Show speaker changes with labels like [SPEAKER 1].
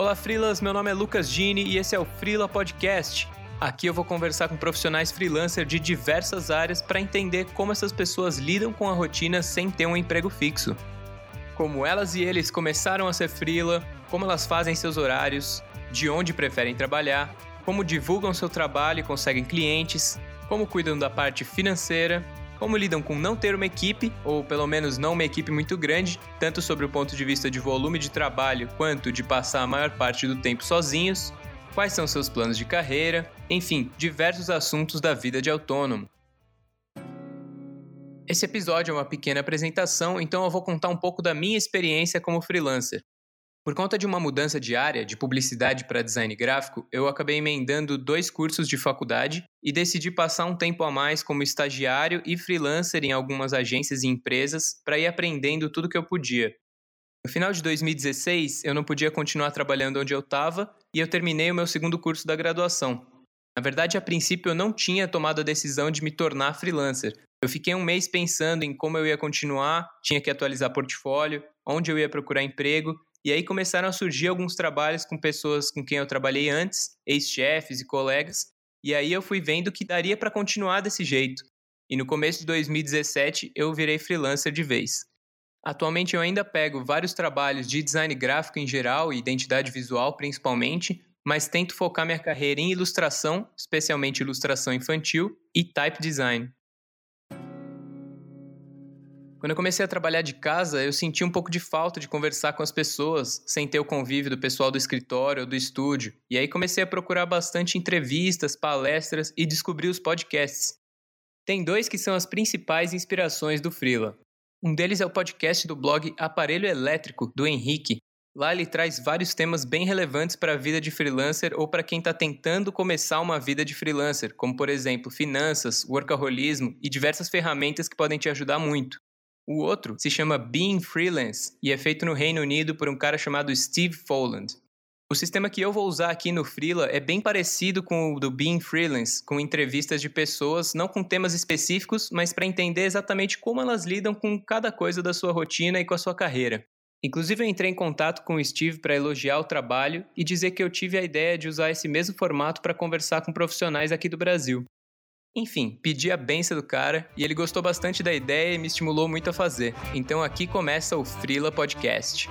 [SPEAKER 1] Fala Freelas, meu nome é Lucas Gini e esse é o Freela Podcast. Aqui eu vou conversar com profissionais freelancer de diversas áreas para entender como essas pessoas lidam com a rotina sem ter um emprego fixo. Como elas e eles começaram a ser freela, como elas fazem seus horários, de onde preferem trabalhar, como divulgam seu trabalho e conseguem clientes, como cuidam da parte financeira como lidam com não ter uma equipe, ou pelo menos não uma equipe muito grande, tanto sobre o ponto de vista de volume de trabalho quanto de passar a maior parte do tempo sozinhos, quais são seus planos de carreira, enfim, diversos assuntos da vida de autônomo. Esse episódio é uma pequena apresentação, então eu vou contar um pouco da minha experiência como freelancer. Por conta de uma mudança de área, de publicidade para design gráfico, eu acabei emendando dois cursos de faculdade e decidi passar um tempo a mais como estagiário e freelancer em algumas agências e empresas para ir aprendendo tudo que eu podia. No final de 2016, eu não podia continuar trabalhando onde eu estava e eu terminei o meu segundo curso da graduação. Na verdade, a princípio eu não tinha tomado a decisão de me tornar freelancer. Eu fiquei um mês pensando em como eu ia continuar, tinha que atualizar portfólio, onde eu ia procurar emprego e aí começaram a surgir alguns trabalhos com pessoas com quem eu trabalhei antes, ex-chefes e colegas, e aí eu fui vendo que daria para continuar desse jeito. E no começo de 2017 eu virei freelancer de vez. Atualmente eu ainda pego vários trabalhos de design gráfico em geral e identidade visual principalmente, mas tento focar minha carreira em ilustração, especialmente ilustração infantil, e type design. Quando eu comecei a trabalhar de casa, eu senti um pouco de falta de conversar com as pessoas, sem ter o convívio do pessoal do escritório ou do estúdio. E aí comecei a procurar bastante entrevistas, palestras e descobri os podcasts. Tem dois que são as principais inspirações do Freela. Um deles é o podcast do blog Aparelho Elétrico, do Henrique. Lá ele traz vários temas bem relevantes para a vida de freelancer ou para quem está tentando começar uma vida de freelancer, como por exemplo finanças, workaholismo e diversas ferramentas que podem te ajudar muito. O outro se chama Being Freelance e é feito no Reino Unido por um cara chamado Steve Folland. O sistema que eu vou usar aqui no Freela é bem parecido com o do Being Freelance, com entrevistas de pessoas, não com temas específicos, mas para entender exatamente como elas lidam com cada coisa da sua rotina e com a sua carreira. Inclusive, eu entrei em contato com o Steve para elogiar o trabalho e dizer que eu tive a ideia de usar esse mesmo formato para conversar com profissionais aqui do Brasil. Enfim, pedi a benção do cara e ele gostou bastante da ideia e me estimulou muito a fazer. Então aqui começa o Frila Podcast.